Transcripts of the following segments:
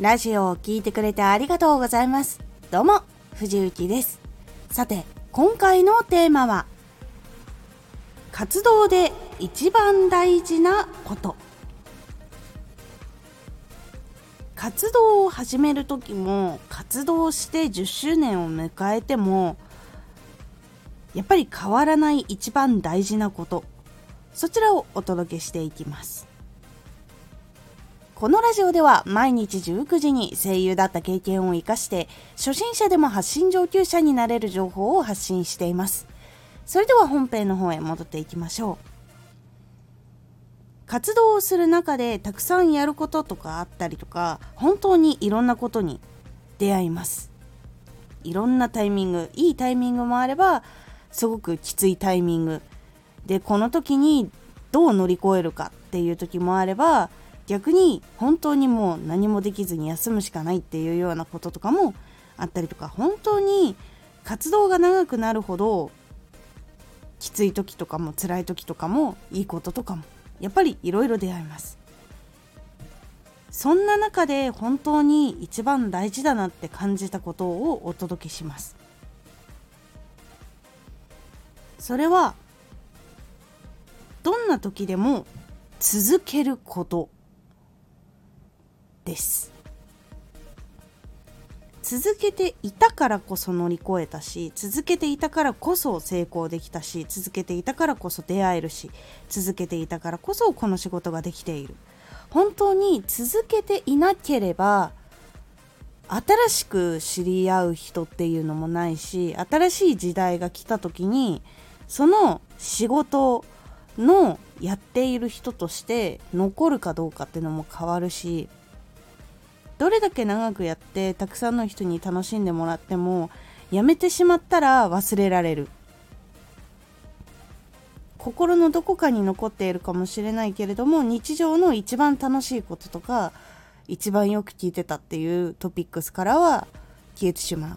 ラジオを聴いてくれてありがとうございます。どうも、藤幸です。さて、今回のテーマは、活動で一番大事なこと。活動を始める時も活動して10周年を迎えてもやっぱり変わらない一番大事なことそちらをお届けしていきますこのラジオでは毎日19時に声優だった経験を生かして初心者でも発信上級者になれる情報を発信しています。それでは本編の方へ戻っていきましょう。活動をする中でたくさんやることとかあったりとか本当にいろんなことに出会います。いろんなタイミングいいタイミングもあればすごくきついタイミング。でこの時にどう乗り越えるかっていう時もあれば逆に本当にもう何もできずに休むしかないっていうようなこととかもあったりとか本当に活動が長くなるほどきつい時とかも辛い時とかもいいこととかもやっぱりいろいろ出会います。そんな中で本当に一番大事だなって感じたことをお届けします。それはどんな時でも続けること。です。続けていたからこそ乗り越えたし続けていたからこそ成功できたし続けていたからこそ出会えるし続けていたからこそこの仕事ができている。本当に続けていなければ新しく知り合う人っていうのもないし新しい時代が来た時にその仕事のやっている人として残るかどうかっていうのも変わるしどれだけ長くやってたくさんの人に楽しんでもらってもやめてしまったら忘れられる。心のどこかに残っているかもしれないけれども日常の一番楽しいこととか一番よく聞いてたっていうトピックスからは消えてしまうっ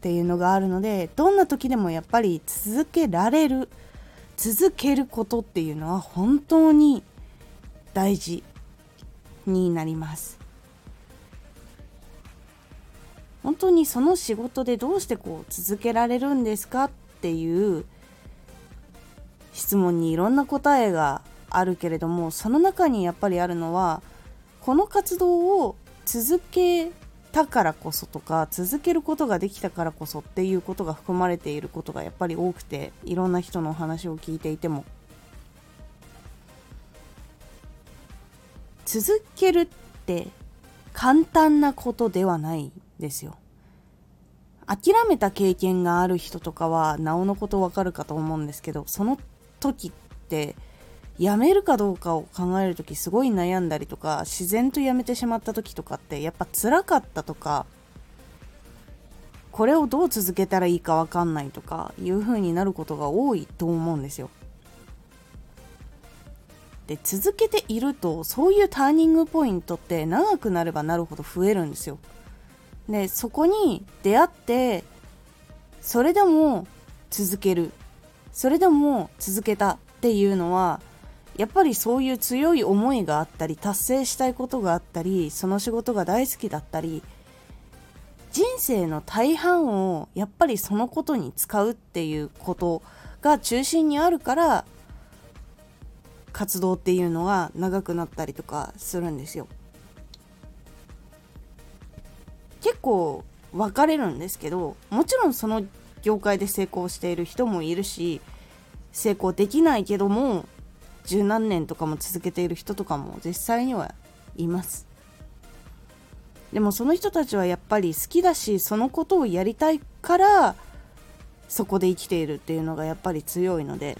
ていうのがあるのでどんな時でもやっぱり続けられる続けることっていうのは本当に大事になります。本当にその仕事でどうしてこう続けられるんですかっていう質問にいろんな答えがあるけれどもその中にやっぱりあるのはこの活動を続けたからこそとか続けることができたからこそっていうことが含まれていることがやっぱり多くていろんな人のお話を聞いていても。続けるって簡単なことではない。ですよ。諦めた経験がある人とかはなおのことわかるかと思うんですけどその時ってやめるかどうかを考える時すごい悩んだりとか自然とやめてしまった時とかってやっぱ辛かったとかこれをどう続けたらいいかわかんないとかいう風になることが多いと思うんですよ。で続けているとそういうターニングポイントって長くなればなるほど増えるんですよ。でそこに出会ってそれでも続けるそれでも続けたっていうのはやっぱりそういう強い思いがあったり達成したいことがあったりその仕事が大好きだったり人生の大半をやっぱりそのことに使うっていうことが中心にあるから活動っていうのは長くなったりとかするんですよ。構分かれるんですけどもちろんその業界で成功している人もいるし成功できないけども十何年とかも続けている人とかも実際にはいます。でもその人たちはやっぱり好きだしそのことをやりたいからそこで生きているっていうのがやっぱり強いので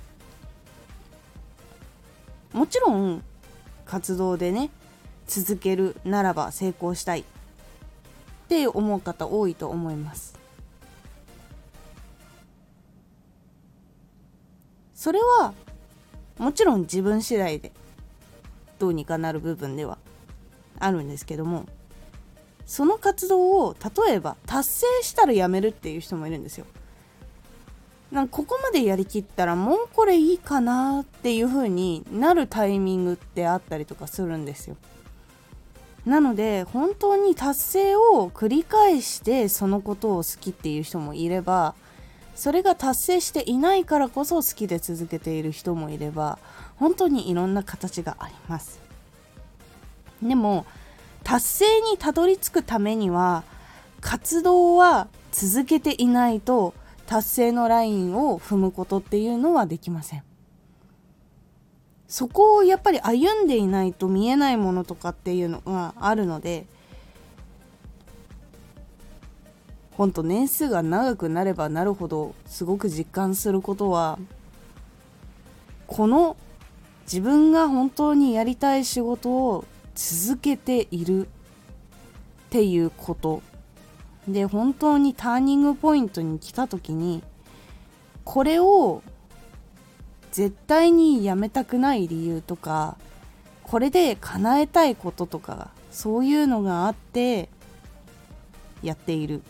もちろん活動でね続けるならば成功したい。って思う方多いと思いますそれはもちろん自分次第でどうにかなる部分ではあるんですけどもその活動を例えば達成したらやめるっていう人もいるんですよ。なんかここまでやりきったらもうこれいいかなっていう風になるタイミングってあったりとかするんですよ。なので本当に達成を繰り返してそのことを好きっていう人もいればそれが達成していないからこそ好きで続けている人もいれば本当にいろんな形があります。でも達成にたどり着くためには活動は続けていないと達成のラインを踏むことっていうのはできません。そこをやっぱり歩んでいないと見えないものとかっていうのがあるのでほんと年数が長くなればなるほどすごく実感することはこの自分が本当にやりたい仕事を続けているっていうこと。で本当にターニングポイントに来た時にこれを絶対にやめたくない理由とかこれで叶えたいこととかそういうのがあってやっている。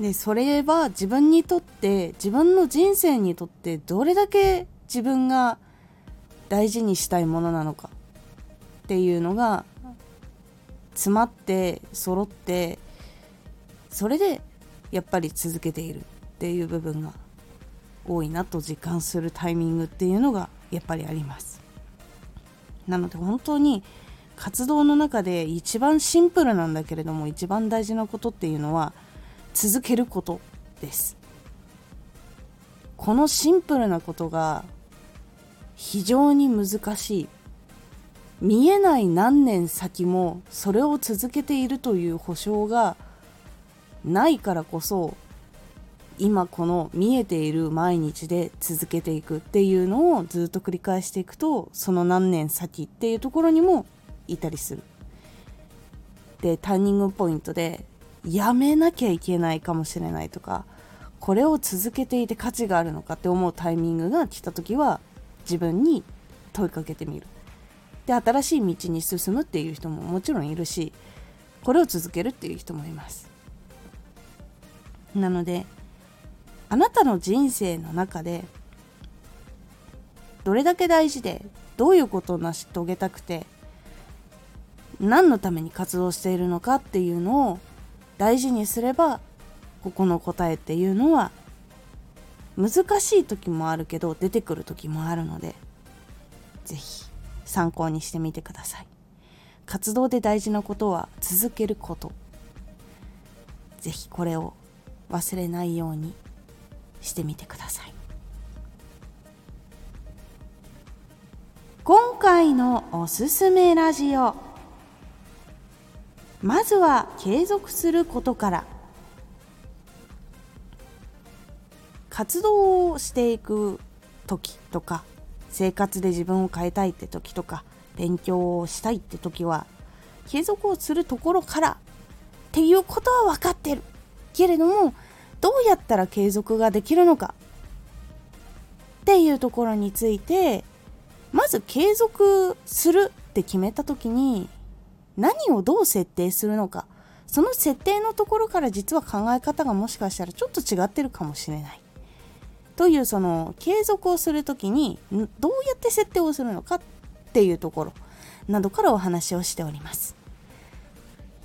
でそれは自分にとって自分の人生にとってどれだけ自分が大事にしたいものなのかっていうのが詰まって揃ってそれでやっぱり続けている。っていう部分が多いなと実感するタイミングっていうのがやっぱりあります。なので本当に活動の中で一番シンプルなんだけれども一番大事なことっていうのは続けることです。このシンプルなことが非常に難しい。見えない何年先もそれを続けているという保証がないからこそ今この見えている毎日で続けていくっていうのをずっと繰り返していくとその何年先っていうところにもいたりする。でターニングポイントでやめなきゃいけないかもしれないとかこれを続けていて価値があるのかって思うタイミングが来た時は自分に問いかけてみる。で新しい道に進むっていう人ももちろんいるしこれを続けるっていう人もいます。なのであなたの人生の中でどれだけ大事でどういうことを成し遂げたくて何のために活動しているのかっていうのを大事にすればここの答えっていうのは難しい時もあるけど出てくる時もあるので是非参考にしてみてください。活動で大事なことは続けること。是非これを忘れないように。してみてください。今回のおすすめラジオ。まずは継続することから。活動をしていく時とか生活で自分を変えたいって時とか勉強をしたいって時は継続をするところからっていうことは分かってる。けれどもどうやったら継続ができるのか？っていうところについてまず継続するって決めた時に何をどう設定するのか？その設定のところから実は考え方がもしかしたらちょっと違ってるかもしれない。というその継続をする時にどうやって設定をするのかっていうところなどからお話をしております。